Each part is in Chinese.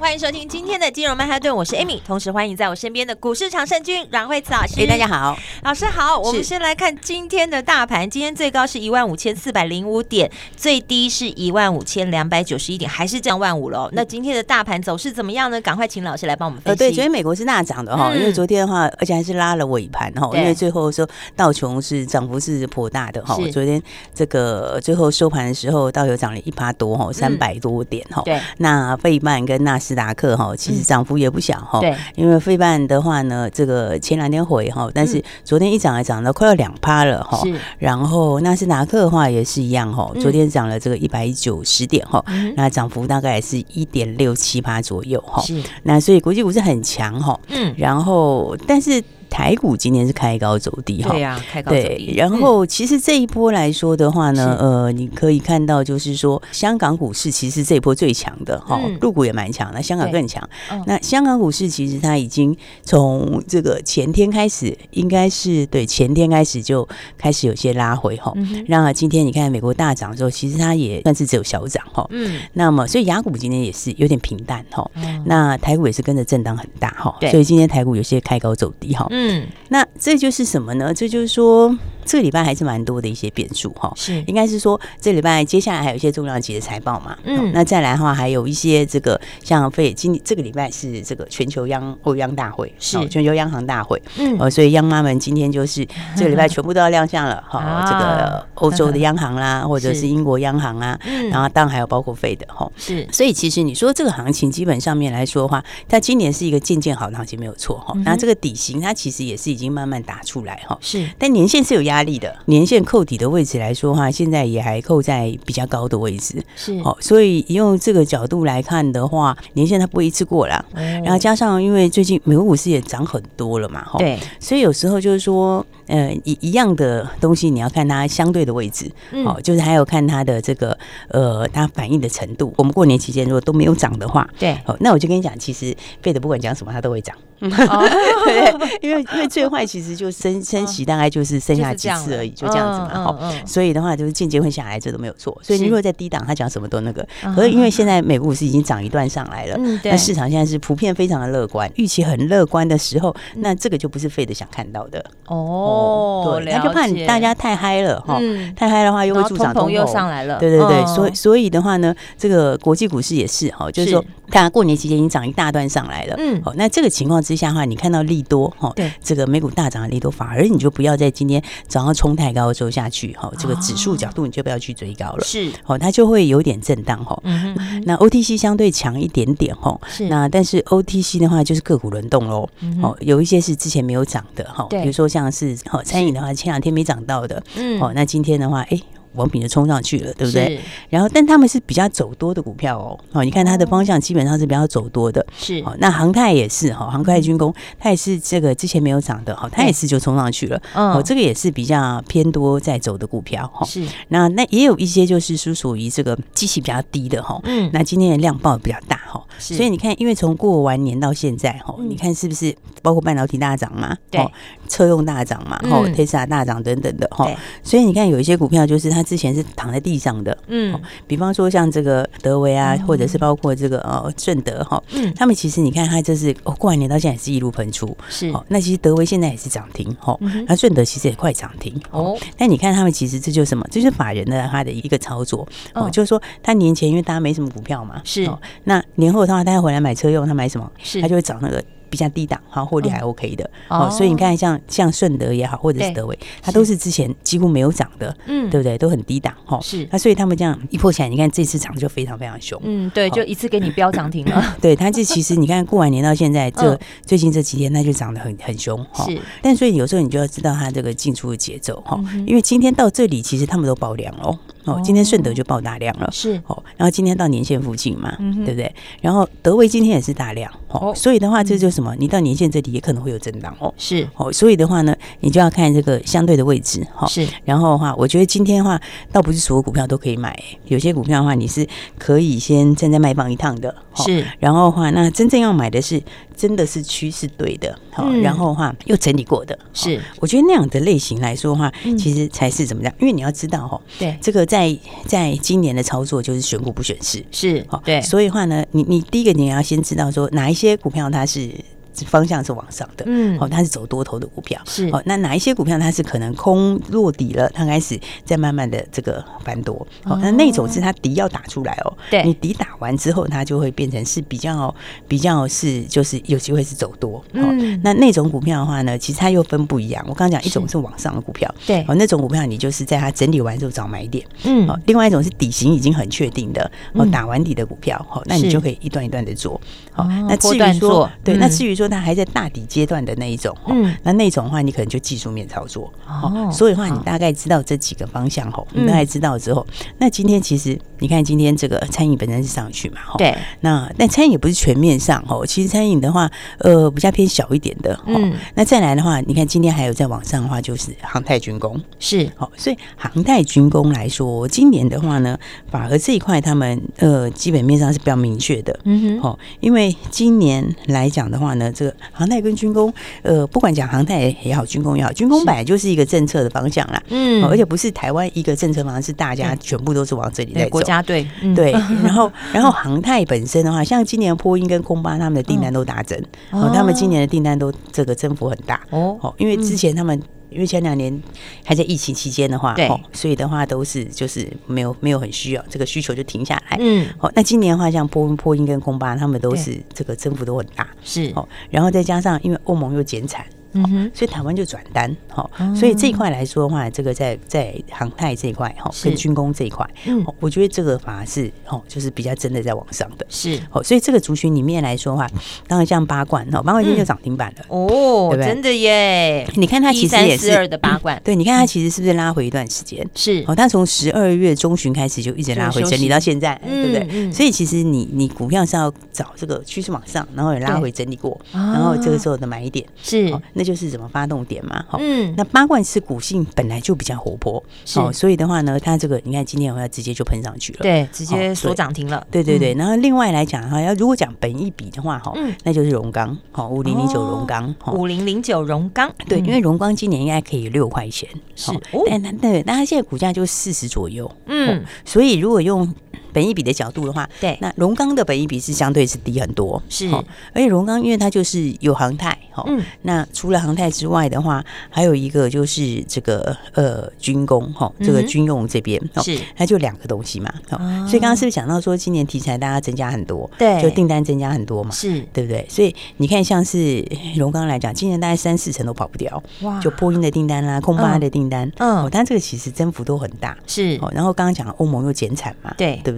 欢迎收听今天的金融曼哈顿，我是 Amy，同时欢迎在我身边的股市常胜军阮惠慈老师。哎，大家好，老师好。我们先来看今天的大盘，今天最高是一万五千四百零五点，最低是一万五千两百九十一点，还是降万五了。那今天的大盘走势怎么样呢？赶快请老师来帮我们分析。呃，对，昨天美国是大涨的哈，嗯、因为昨天的话，而且还是拉了尾盘哈，因为最后说道琼是涨幅是颇大的哈。昨天这个最后收盘的时候，道琼涨了一趴多哈，三百多点哈。对，那费曼跟纳斯达克哈，其实涨幅也不小哈。对，因为费半的话呢，这个前两天回哈，但是昨天一涨还涨到快要两趴了哈。是。然后纳斯达克的话也是一样哈，昨天涨了这个一百九十点哈，那涨幅大概也是一点六七八左右哈。是。那所以国际股市很强哈。嗯。然后，但是。台股今天是开高走低哈，对呀，开高走低。然后其实这一波来说的话呢，呃，你可以看到就是说，香港股市其实这一波最强的哈，陆股也蛮强那，香港更强。那香港股市其实它已经从这个前天开始，应该是对前天开始就开始有些拉回哈。那今天你看美国大涨之后，其实它也算是只有小涨哈。嗯。那么所以雅股今天也是有点平淡哈。那台股也是跟着震荡很大哈。所以今天台股有些开高走低哈。嗯，嗯那这就是什么呢？这就是说，这个礼拜还是蛮多的一些变数哈。是，应该是说，这礼拜接下来还有一些重量级的财报嘛。嗯，那再来的话，还有一些这个像费今这个礼拜是这个全球央欧央大会，是全球央行大会。嗯，呃，所以央妈们今天就是这个礼拜全部都要亮相了 哈。这个欧洲的央行啦，或者是英国央行啊，然后当然还有包括费的哈。是，所以其实你说这个行情基本上面来说的话，它今年是一个渐渐好的行情没有错哈。那这个底型它其其实也是已经慢慢打出来哈，是，但年限是有压力的，年限扣底的位置来说哈，现在也还扣在比较高的位置，是，好，所以用这个角度来看的话，年限它不会一次过啦，然后加上因为最近美国股市也涨很多了嘛，哈，对，所以有时候就是说，呃，一一样的东西你要看它相对的位置，好，就是还有看它的这个呃它反应的程度。我们过年期间如果都没有涨的话，对，好，那我就跟你讲，其实费的不管讲什么，它都会涨。对，因为因为最坏其实就升升息，大概就是剩下几次而已，就这样子嘛。好，所以的话就是间接会下来，这都没有错。所以你如果在低档，他讲什么都那个。可是因为现在美国股是已经涨一段上来了，那市场现在是普遍非常的乐观，预期很乐观的时候，那这个就不是费的想看到的哦。对，他就怕你大家太嗨了哈，太嗨的话又会助长通膨又上来了。对对对，所以所以的话呢，这个国际股市也是哈，就是。说，大家过年期间已经涨一大段上来了。嗯，好，那这个情况。之下的话，你看到利多哈，对。这个美股大涨的利多，反而你就不要在今天早上冲太高的时候下去哈，这个指数角度你就不要去追高了，是。哦，它就会有点震荡哈。那 OTC 相对强一点点哈，是。那但是 OTC 的话就是个股轮动喽，哦，有一些是之前没有涨的哈，比如说像是哦餐饮的话，前两天没涨到的，嗯，哦，那今天的话，哎。王品就冲上去了，对不对？然后，但他们是比较走多的股票哦。哦，你看它的方向基本上是比较走多的。是哦，那航太也是哈，航太军工它也是这个之前没有涨的哈，它也是就冲上去了。哦，这个也是比较偏多在走的股票哈。是那那也有一些就是是属于这个机器比较低的哈。嗯，那今天的量爆比较大哈。是，所以你看，因为从过完年到现在哈，你看是不是包括半导体大涨嘛？对，车用大涨嘛？哈，特斯拉大涨等等的哈。所以你看有一些股票就是它。之前是躺在地上的，嗯，比方说像这个德维啊，或者是包括这个呃顺德哈，嗯，他们其实你看它这是哦，过完年到现在也是一路喷出，是。哦，那其实德维现在也是涨停哈，那顺德其实也快涨停哦，那你看他们其实这就是什么？这就是法人的他的一个操作哦，就是说他年前因为大家没什么股票嘛，是，那年后的话他要回来买车用，他买什么？是，他就会找那个。比较低档，哈，获利还 OK 的哦，所以你看像像顺德也好，或者是德伟，它都是之前几乎没有涨的，嗯，对不对？都很低档哈，是。那所以他们这样一破起来，你看这次涨就非常非常凶，嗯，对，就一次给你飙涨停了。对，它这其实你看过完年到现在，这 最近这几天它就涨得很很凶哈。是。但所以有时候你就要知道它这个进出的节奏哈，因为今天到这里其实他们都爆量哦。哦，今天顺德就爆大量了，是。哦，然后今天到年线附近嘛，对不对？然后德威今天也是大量，哦，所以的话，这就是什么？你到年线这里也可能会有震荡哦，是。哦，所以的话呢，你就要看这个相对的位置，哈，是。然后的话，我觉得今天的话，倒不是所有股票都可以买，有些股票的话，你是可以先站在卖方一趟的，是。然后的话，那真正要买的是真的是趋势对的，好，然后的话又整理过的，是。我觉得那样的类型来说的话，其实才是怎么样？因为你要知道哈，对这个在在今年的操作就是选股不选市，是，对。所以的话呢，你你第一个你要先知道说哪一些股票它是。方向是往上的，嗯，哦，它是走多头的股票，是。哦。那哪一些股票它是可能空落底了，它开始在慢慢的这个翻多，哦，那那种是它底要打出来哦，对，你底打完之后，它就会变成是比较比较是就是有机会是走多，嗯，那那种股票的话呢，其实它又分不一样。我刚刚讲一种是往上的股票，对，哦，那种股票你就是在它整理完之后找买点，嗯，哦，另外一种是底型已经很确定的，哦，打完底的股票，哦，那你就可以一段一段的做，好，那至于说，对，那至于说它还在大底。阶段的那一种，嗯，那那种的话，你可能就技术面操作，哦，所以的话，你大概知道这几个方向吼，你大概知道之后，那今天其实你看今天这个餐饮本身是上去嘛，对，那但餐饮也不是全面上哦，其实餐饮的话，呃，比较偏小一点的，嗯，那再来的话，你看今天还有在往上的话，就是航太军工。是，好，所以航太军工来说，今年的话呢，反而这一块他们呃基本面上是比较明确的，嗯哼，好，因为今年来讲的话呢，这个航太跟军工，呃，不管讲航太也好，军工也好，军工本来就是一个政策的方向啦，嗯，而且不是台湾一个政策方向，是大家全部都是往这里在走，国家队，对，然后，然后航太本身的话，像今年波音跟空巴他们的订单都打整，哦，他们今年的订单都这个增幅很大，哦，因为之前他们。因为前两年还在疫情期间的话，对，所以的话都是就是没有没有很需要这个需求就停下来，嗯，好，那今年的话，像波波音跟空巴，他们都是这个增幅都很大，是，哦，然后再加上因为欧盟又减产。嗯哼，所以台湾就转单，好，所以这一块来说的话，这个在在航太这一块，哈，跟军工这一块，嗯，我觉得这个反而是，哦，就是比较真的在往上的，是，好，所以这个族群里面来说的话，当然像八冠，哈，八冠今天就涨停板了，哦，对不对？真的耶，你看它其实也是二的八冠，对，你看它其实是不是拉回一段时间？是，哦，它从十二月中旬开始就一直拉回，整理到现在，对不对？所以其实你你股票是要找这个趋势往上，然后也拉回整理过，然后这个时候的买一点，是，那就是怎么发动。点嘛，好，嗯，那八冠是股性本来就比较活泼，哦，所以的话呢，它这个你看今天的话直接就喷上去了，对，直接锁涨停了，对对对。然后另外来讲哈，要如果讲本一比的话，哈，那就是荣钢，好，五零零九荣钢，五零零九荣钢，对，因为荣钢今年应该可以六块钱，是，但但对，但它现在股价就四十左右，嗯，所以如果用。本益比的角度的话，对，那荣刚的本益比是相对是低很多，是，哦而且荣刚因为它就是有航太，哈，嗯，那除了航太之外的话，还有一个就是这个呃军工，哈，这个军用这边是，它就两个东西嘛，好，所以刚刚是不是讲到说今年题材大家增加很多，对，就订单增加很多嘛，是。对不对？所以你看像是荣刚来讲，今年大概三四成都跑不掉，哇，就波音的订单啦，空巴的订单，嗯，但这个其实增幅都很大，是，然后刚刚讲欧盟又减产嘛，对，对不对？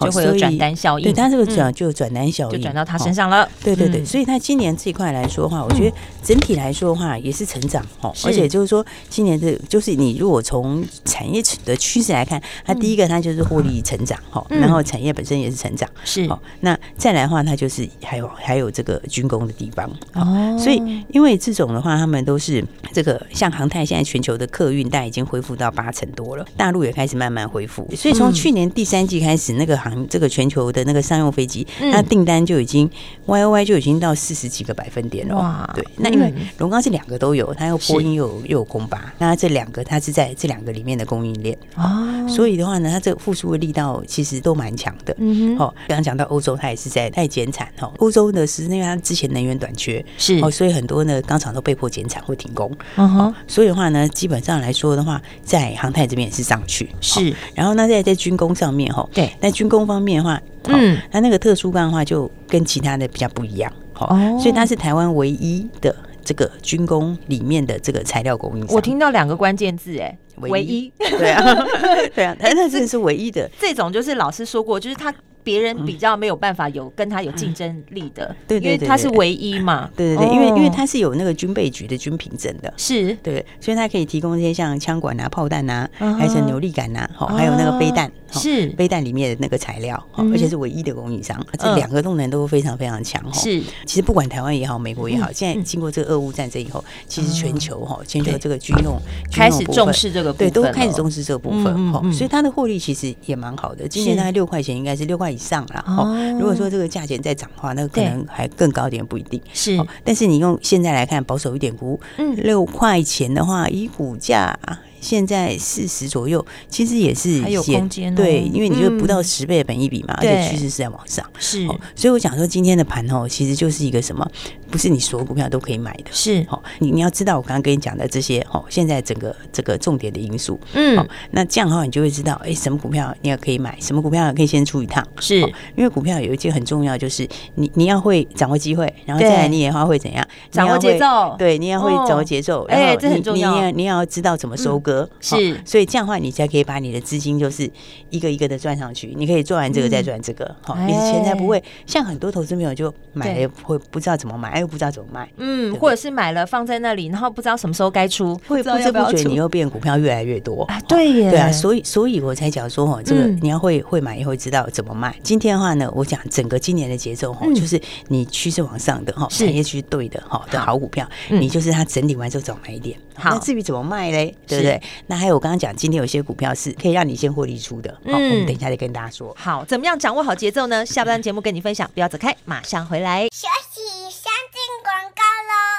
就会有转单效应，对它这个转就转单效应，就转到他身上了。对对对，所以它今年这一块来说的话，我觉得整体来说的话也是成长哦。而且就是说，今年这就是你如果从产业的趋势来看，它第一个它就是获利成长哈，然后产业本身也是成长是。哦，那再来的话，它就是还有还有这个军工的地方哦。所以因为这种的话，他们都是这个像航太，现在全球的客运带已经恢复到八成多了，大陆也开始慢慢恢复。所以从去年第三季开始，那个航这个全球的那个商用飞机，它订单就已经 Y O Y 就已经到四十几个百分点了。哇，对，那因为龙刚是两个都有，它又波音又有又有空巴，那这两个它是在这两个里面的供应链哦，所以的话呢，它这个复苏的力道其实都蛮强的。嗯哼，哦，刚刚讲到欧洲，它也是在在减产哦。欧洲的是因为它之前能源短缺是哦，所以很多呢钢厂都被迫减产或停工。嗯哼，所以的话呢，基本上来说的话，在航太这边也是上去是，然后呢，在在军工上面哈，对。在军工方面的话，嗯，它那个特殊钢的话，就跟其他的比较不一样，好，所以它是台湾唯一的这个军工里面的这个材料供应商。我听到两个关键字，哎，唯一，对啊，对啊，它那真的是唯一的。这种就是老师说过，就是它别人比较没有办法有跟他有竞争力的，对，因为他是唯一嘛，对对对，因为因为他是有那个军备局的军品证的，是。对，所以他可以提供一些像枪管啊、炮弹啊，还是牛力杆呐，好，还有那个飞弹，是。飞弹里面的那个材料，而且是唯一的供应商，这两个动能都非常非常强，是。其实不管台湾也好，美国也好，现在经过这个俄乌战争以后，其实全球哈，全球这个军用开始重视这个，对，都开始重视这个部分哈，所以它的获利其实也蛮好的。今年大概六块钱，应该是六块以上了哈。如果说这个价钱再涨的话，那可能还更高点，不一定是。但是你用现在来看，保守一点估，六块钱的话，以股价。现在四十左右，其实也是还有空间，对，因为你就不到十倍的本益比嘛，而且趋势是在往上，是，哦所以我想说今天的盘哦，其实就是一个什么，不是你所有股票都可以买的，是，哦，你你要知道我刚刚跟你讲的这些哦，现在整个这个重点的因素，嗯，那这样的话你就会知道，哎，什么股票你也可以买，什么股票可以先出一趟，是，因为股票有一件很重要，就是你你要会掌握机会，然后再来你也要会怎样掌握节奏，对，你要会掌握节奏，哎，这很重要，你要你要知道怎么收割。是，所以这样的话，你才可以把你的资金就是一个一个的赚上去。你可以做完这个再赚这个，好，你的钱才不会像很多投资朋友就买了会不知道怎么买，又不知道怎么卖，嗯，或者是买了放在那里，然后不知道什么时候该出，会不知不觉你又变股票越来越多啊，对耶，对啊，所以所以我才讲说哈，这个你要会会买，也会知道怎么卖。今天的话呢，我讲整个今年的节奏哈，就是你趋势往上的哈，产业区对的哈的好股票，你就是它整理完之后早买一点。好，那至于怎么卖嘞，对不对？那还有我刚刚讲，今天有些股票是可以让你先获利出的。好，我们等一下再跟大家说。好，怎么样掌握好节奏呢？下半段节目跟你分享，不要走开，马上回来。休息，先进广告喽。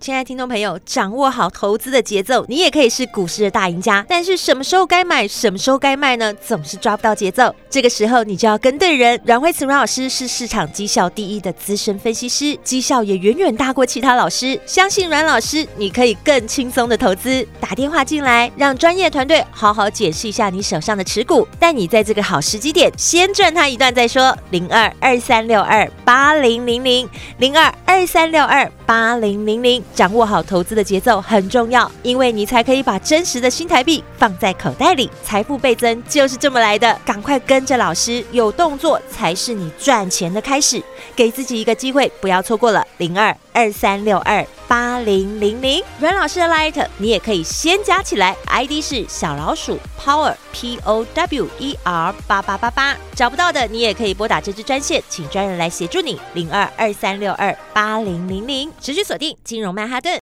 亲爱的听众朋友，掌握好投资的节奏，你也可以是股市的大赢家。但是什么时候该买，什么时候该卖呢？总是抓不到节奏。这个时候你就要跟对人。阮慧慈阮老师是市场绩效第一的资深分析师，绩效也远远大过其他老师。相信阮老师，你可以更轻松的投资。打电话进来，让专业团队好好解释一下你手上的持股，带你在这个好时机点先赚他一段再说。零二二三六二八零零零零二二三六二八零零零。掌握好投资的节奏很重要，因为你才可以把真实的新台币放在口袋里，财富倍增就是这么来的。赶快跟着老师，有动作才是你赚钱的开始。给自己一个机会，不要错过了。零二二三六二八零零零，阮老师的 Light 你也可以先加起来，ID 是小老鼠 Power P O W E R 八八八八。找不到的你也可以拨打这支专线，请专人来协助你。零二二三六二八零零零，持续锁定金融曼哈顿。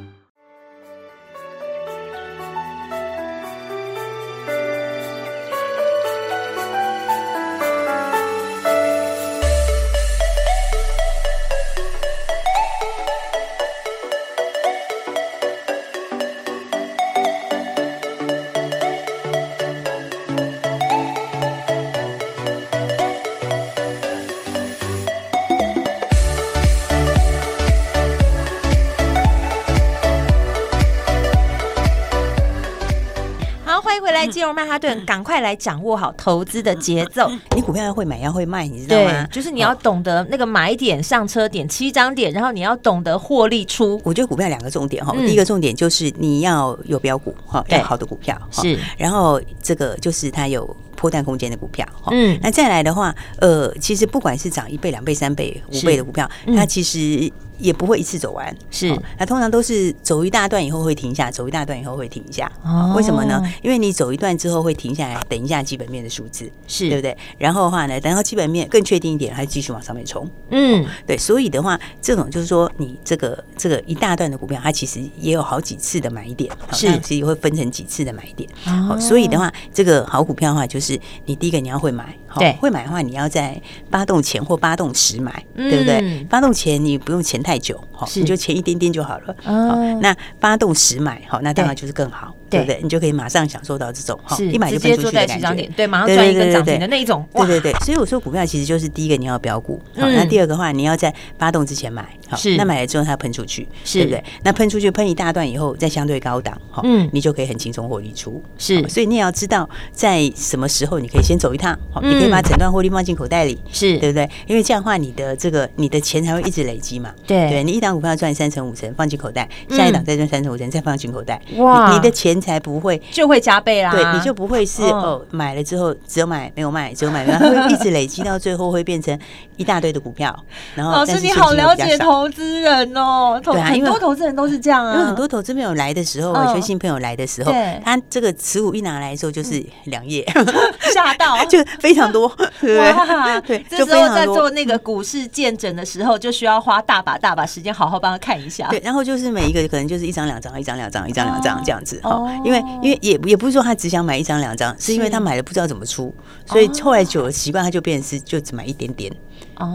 曼哈顿，赶快来掌握好投资的节奏。你股票要会买，要会卖，你知道吗？就是你要懂得那个买点、上车点、七张点，然后你要懂得获利出。我觉得股票两个重点哈，第一个重点就是你要有标股哈，要好的股票是。然后这个就是它有破蛋空间的股票哈。嗯，那再来的话，呃，其实不管是涨一倍、两倍、三倍、五倍的股票，它其实。也不会一次走完，是那、哦、通常都是走一大段以后会停下，走一大段以后会停下。哦，为什么呢？因为你走一段之后会停下来，等一下基本面的数字，是对不对？然后的话呢，等到基本面更确定一点，还继续往上面冲。嗯、哦，对，所以的话，这种就是说，你这个这个一大段的股票，它其实也有好几次的买点，是，其实会分成几次的买点。哦，所以的话，这个好股票的话，就是你第一个你要会买。对，会买的话，你要在发动前或发动时买，对不对？发动前你不用前太久，哈，你就前一点点就好了。哦，那发动时买，好，那当然就是更好，对不对？你就可以马上享受到这种，哈，一买就分出去的感觉，对，马上赚一个涨停的那一种，对对对。所以我说股票其实就是第一个你要标股，好，那第二个话你要在发动之前买，好，那买了之后它喷出去，对不对？那喷出去喷一大段以后，再相对高档，好，你就可以很轻松获利出，是。所以你也要知道在什么时候你可以先走一趟，好。可以把整段获利放进口袋里，是对不对？因为这样的话，你的这个你的钱才会一直累积嘛。对，对你一档股票赚三成五成放进口袋，下一档再赚三成五成再放进口袋，哇，你的钱才不会就会加倍啦。对，你就不会是哦，买了之后只有买没有卖，只有买没有卖，会一直累积到最后会变成一大堆的股票。然后，老师你好了解投资人哦，对啊，很多投资人都是这样啊。因为很多投资朋友来的时候，学新朋友来的时候，他这个持股一拿来的时候就是两页，吓到 就非常多。对，这时候在做那个股市见诊的时候，就需要花大把大把时间，好好帮他看一下。对，然后就是每一个可能就是一张两张，一张两张，一张两张这样子哈。因为因为也也不是说他只想买一张两张，是因为他买了不知道怎么出，所以后来久了习惯，他就变成是就只买一点点。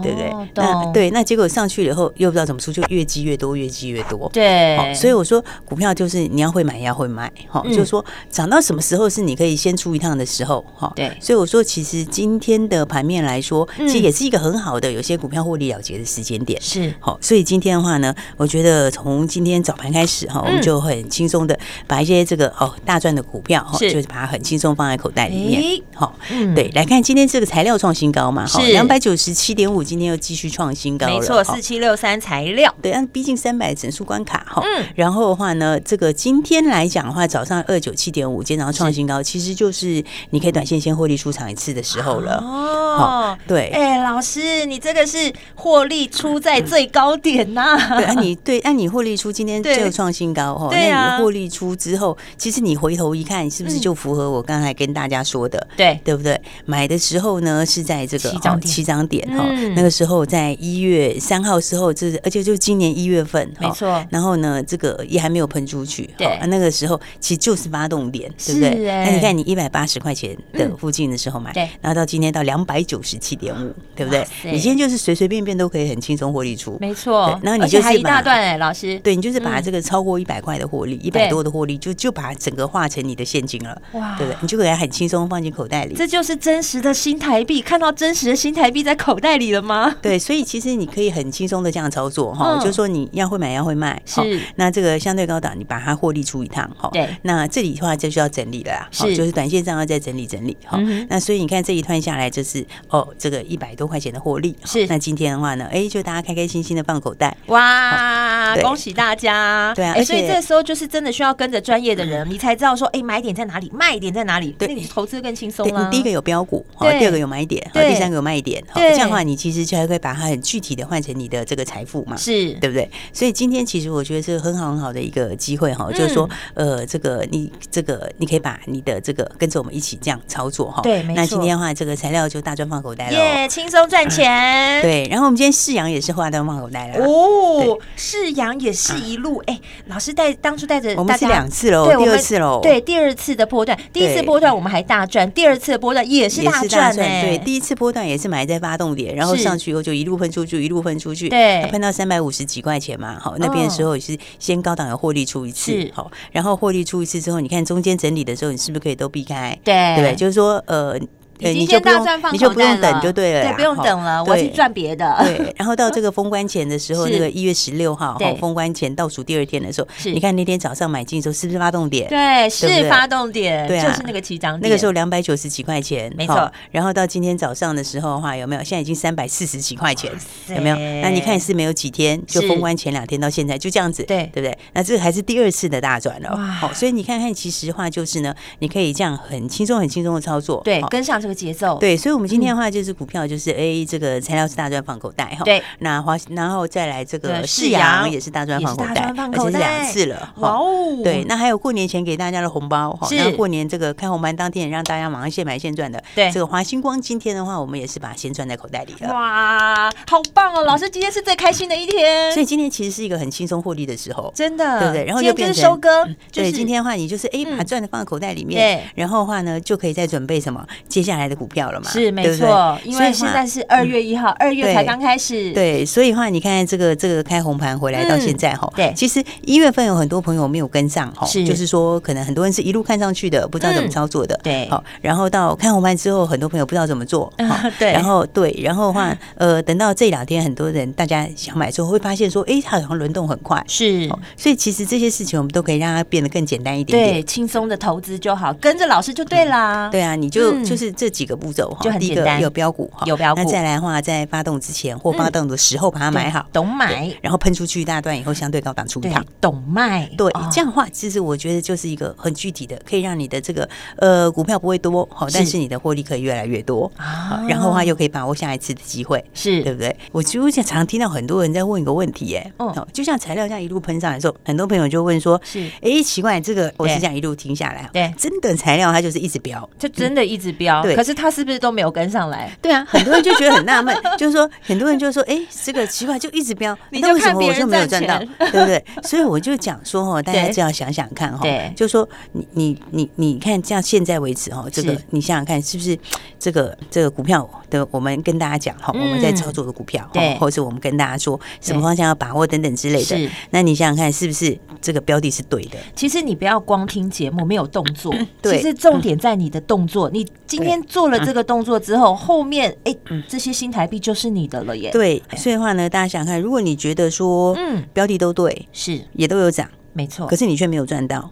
对不对？那对，那结果上去了以后又不知道怎么出，就越积越多，越积越多。对，所以我说股票就是你要会买，也要会卖。哈，就是说涨到什么时候是你可以先出一趟的时候。哈，对。所以我说，其实今天的盘面来说，其实也是一个很好的有些股票获利了结的时间点。是。好，所以今天的话呢，我觉得从今天早盘开始哈，我们就很轻松的把一些这个哦大赚的股票哈，就是把它很轻松放在口袋里面。好，对，来看今天这个材料创新高嘛，哈，两百九十七点五。今天又继续创新高了，没错，四七六三材料，对，但毕竟三百整数关卡哈，嗯，然后的话呢，这个今天来讲的话，早上二九七点五，今天早上创新高，其实就是你可以短线先获利出场一次的时候了，哦，对，哎，老师，你这个是获利出在最高点呐，对，按你对按你获利出今天就创新高哈，那你获利出之后，其实你回头一看，是不是就符合我刚才跟大家说的，对，对不对？买的时候呢是在这个起涨点。哈。那个时候在一月三号时候，就是而且就今年一月份，没错。然后呢，这个也还没有喷出去，对。那个时候其实就是发动点，对不对？那你看你一百八十块钱的附近的时候买，对。然后到今天到两百九十七点五，对不对？你今天就是随随便便都可以很轻松获利出，没错。然后你就是还一大段哎，老师，对你就是把这个超过一百块的获利，一百多的获利，就就把整个化成你的现金了，哇，对不对？你就可以很轻松放进口袋里。这就是真实的新台币，看到真实的新台币在口袋里了吗？对，所以其实你可以很轻松的这样操作哈，就是说你要会买要会卖，是。那这个相对高档，你把它获利出一趟哈，对。那这里的话就需要整理了啦，是，就是短线上要再整理整理哈。那所以你看这一段下来就是哦，这个一百多块钱的获利是。那今天的话呢，哎，就大家开开心心的放口袋，哇，恭喜大家！对啊，所以这时候就是真的需要跟着专业的人，你才知道说，哎，买点在哪里，卖点在哪里，对你投资更轻松了。第一个有标股，好，第二个有买点，好，第三个有卖点，好，这样的话你其实就还可以把它很具体的换成你的这个财富嘛，是。对不对？所以今天其实我觉得是很好很好的一个机会哈，就是说，呃，这个你这个你可以把你的这个跟着我们一起这样操作哈。对，那今天的话，这个材料就大赚放口袋了，耶，轻松赚钱。对，然后我们今天世阳也是大赚放口袋了。哦，世阳也是一路哎，老师带当初带着我们是两次喽，第二次喽，对，第二次的波段，第一次波段我们还大赚，第二次的波段也是大赚，对，第一次波段也是买在发动点，然后上去以后就一路喷出去，一路喷出去，对，喷到三百五十几块钱嘛，好，那边的时候也是先高档的获利出一次，好，然后获利出一次之后，你看中间整理的时候，你是不是可以都避开？对，对，就是说呃。对，你就不用，你就不用等就对了，对，不用等了，我去赚别的。对，然后到这个封关前的时候，那个一月十六号，封关前倒数第二天的时候，你看那天早上买进的时候是不是发动点？对，是发动点，对啊，就是那个起涨点。那个时候两百九十几块钱，没错。然后到今天早上的时候的话，有没有？现在已经三百四十几块钱，有没有？那你看是没有几天，就封关前两天到现在就这样子，对，对不对？那这个还是第二次的大赚了。好，所以你看看，其实话就是呢，你可以这样很轻松、很轻松的操作，对，跟上这个节奏，对。所以，我们今天的话就是股票，就是哎，这个材料是大赚放口袋哈。对。那华，然后再来这个世阳也是大赚放口袋，而且是两次了。哇哦。对。那还有过年前给大家的红包哈。是。那过年这个开红盘当天，让大家马上现买现赚的。对。这个华星光今天的话，我们也是把钱赚在口袋里了。哇，好棒哦！老师今天是最开心的一天。所以今天其实是一个很轻松获利的时候，真的，对不对？然后又变成收割。对，今天的话，你就是哎，把赚的放在口袋里面。对。然后的话呢，就可以再准备什么接下来的股票了嘛？是，没错。因为现在是二月一号，二月才刚开始。对，所以话你看这个这个开红盘回来到现在哈，对，其实一月份有很多朋友没有跟上哈，就是说可能很多人是一路看上去的，不知道怎么操作的，对，好，然后到开红盘之后，很多朋友不知道怎么做，对，然后对，然后的话呃，等到这两天很多人大家想买之后，会发现说，哎，它好像轮动很快，是，所以其实这些事情我们都可以让它变得更简单一点点，对，轻松的投资就好，跟着老师就对啦，对啊，你就就是这几个步骤哈，就很简单，有标股哈，有标股。那再来的话，在发动之前或发动的时候把它买好，懂买，然后喷出去一大段以后，相对高档出一趟，懂卖。对，这样的话，其实我觉得就是一个很具体的，可以让你的这个呃股票不会多，好，但是你的获利可以越来越多啊。然后的话又可以把握下一次的机会，是。对不对？我就常常听到很多人在问一个问题，哎，哦，就像材料这样一路喷上来的时候，很多朋友就问说，是，哎，奇怪，这个我是这样一路停下来，对，真的材料它就是一直飙，就真的一直飙，对，可是他是不是都没有跟上来？对啊，很多人就觉得很纳闷，就是说很多人就说，哎，这个奇怪就一直飙，那为什么我就没有赚到？对不对？所以我就讲说哦，大家就要想想看哈，就说你你你你看，这样现在为止哈，这个你想想看，是不是这个这个股票的，我们跟大家讲哈，我们在操作的股票，对，或者是我们跟大家说什么方向要把握等等之类的，那你想想看，是不是这个标的是对的？其实你不要光听节目没有动作，其实重点在你的动作。你今天做了这个动作之后，后面哎这些新台币就是你的了耶。对，所以的话呢，大家想看，如果你觉得说嗯。标的都对，是。也都有涨，没错，可是你却没有赚到。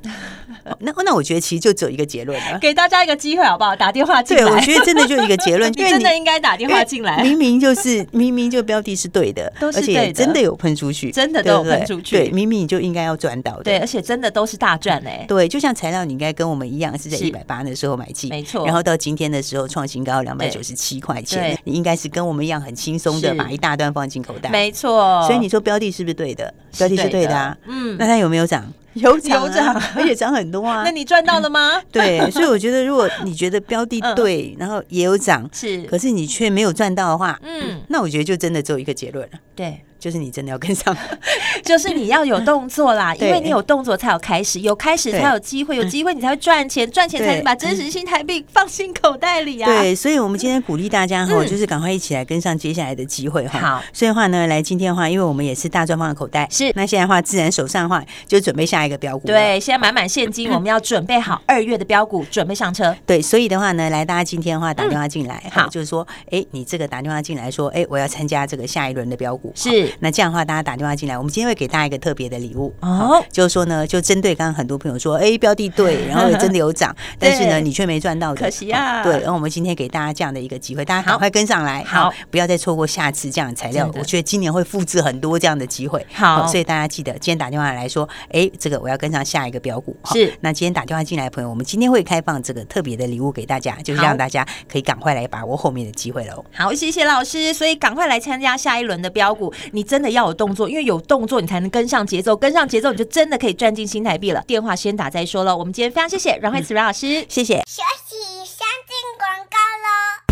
那那我觉得其实就只有一个结论了，给大家一个机会好不好？打电话进来。对，我觉得真的就一个结论，因为真的应该打电话进来。明明就是明明就标的是对的，而且真的有喷出去，真的都有喷出去。对，明明你就应该要赚到的。对，而且真的都是大赚哎。对，就像材料，你应该跟我们一样是在一百八的时候买进，没错。然后到今天的时候创新高两百九十七块钱，你应该是跟我们一样很轻松的把一大段放进口袋，没错。所以你说标的是不是对的？标的是对的啊。嗯，那它有没有涨？有涨，而且涨很多啊！那你赚到了吗？对，所以我觉得，如果你觉得标的对，然后也有涨，是，可是你却没有赚到的话，嗯，那我觉得就真的只有一个结论了。对，就是你真的要跟上，就是你要有动作啦，因为你有动作才有开始，有开始才有机会，有机会你才会赚钱，赚钱才能把真实性台币放进口袋里啊。对，所以我们今天鼓励大家哈，就是赶快一起来跟上接下来的机会哈。好，所以的话呢，来今天的话，因为我们也是大赚放的口袋，是那现在的话，自然手上的话就准备下一个标股。对，现在满满现金，我们要准备好 二月的标股，准备上车。对，所以的话呢，来大家今天的话打电话进来，好，就是说，哎，你这个打电话进来说，哎，我要参加这个下一轮的标股，是。那这样的话，大家打电话进来，我们今天会给大家一个特别的礼物。哦，就是说呢，就针对刚刚很多朋友说，哎，标的对，然后也真的有涨，但是呢，你却没赚到的，可惜啊。对，然后我们今天给大家这样的一个机会，大家赶快跟上来，好，不要再错过下次这样的材料。我觉得今年会复制很多这样的机会，好，所以大家记得今天打电话来说，哎，这个我要跟上下一个标股。是，那今天打电话进来的朋友，我们今天会开放这个特别的礼物给大家，就是让大家可以赶快来把握后面的机会喽。好，谢谢老师，所以赶快来参加下一轮的标股，你真的要有动作，因为有动作你才能跟上节奏，跟上节奏你就真的可以赚进新台币了。电话先打再说了。我们今天非常谢谢阮慧慈阮老师，谢谢。休息，先进广告喽。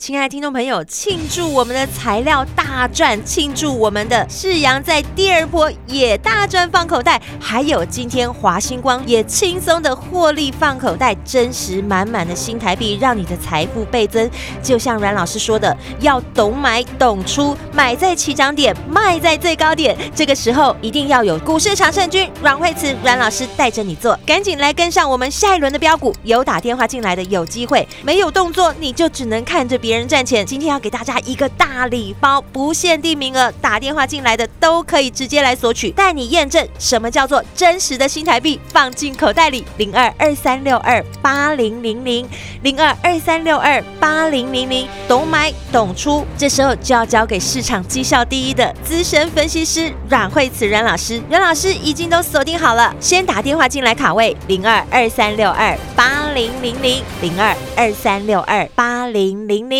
亲爱的听众朋友，庆祝我们的材料大赚，庆祝我们的世阳在第二波也大赚放口袋，还有今天华星光也轻松的获利放口袋，真实满满的新台币，让你的财富倍增。就像阮老师说的，要懂买懂出，买在起涨点，卖在最高点。这个时候一定要有股市常胜军阮慧慈阮老师带着你做，赶紧来跟上我们下一轮的标股。有打电话进来的有机会，没有动作你就只能看着别。别人赚钱，今天要给大家一个大礼包，不限定名额，打电话进来的都可以直接来索取，带你验证什么叫做真实的新台币放进口袋里。零二二三六二八零零零零二二三六二八零零零，懂买懂出，这时候就要交给市场绩效第一的资深分析师阮慧慈阮老师，阮老师已经都锁定好了，先打电话进来卡位零二二三六二八零零零零二二三六二八零零零。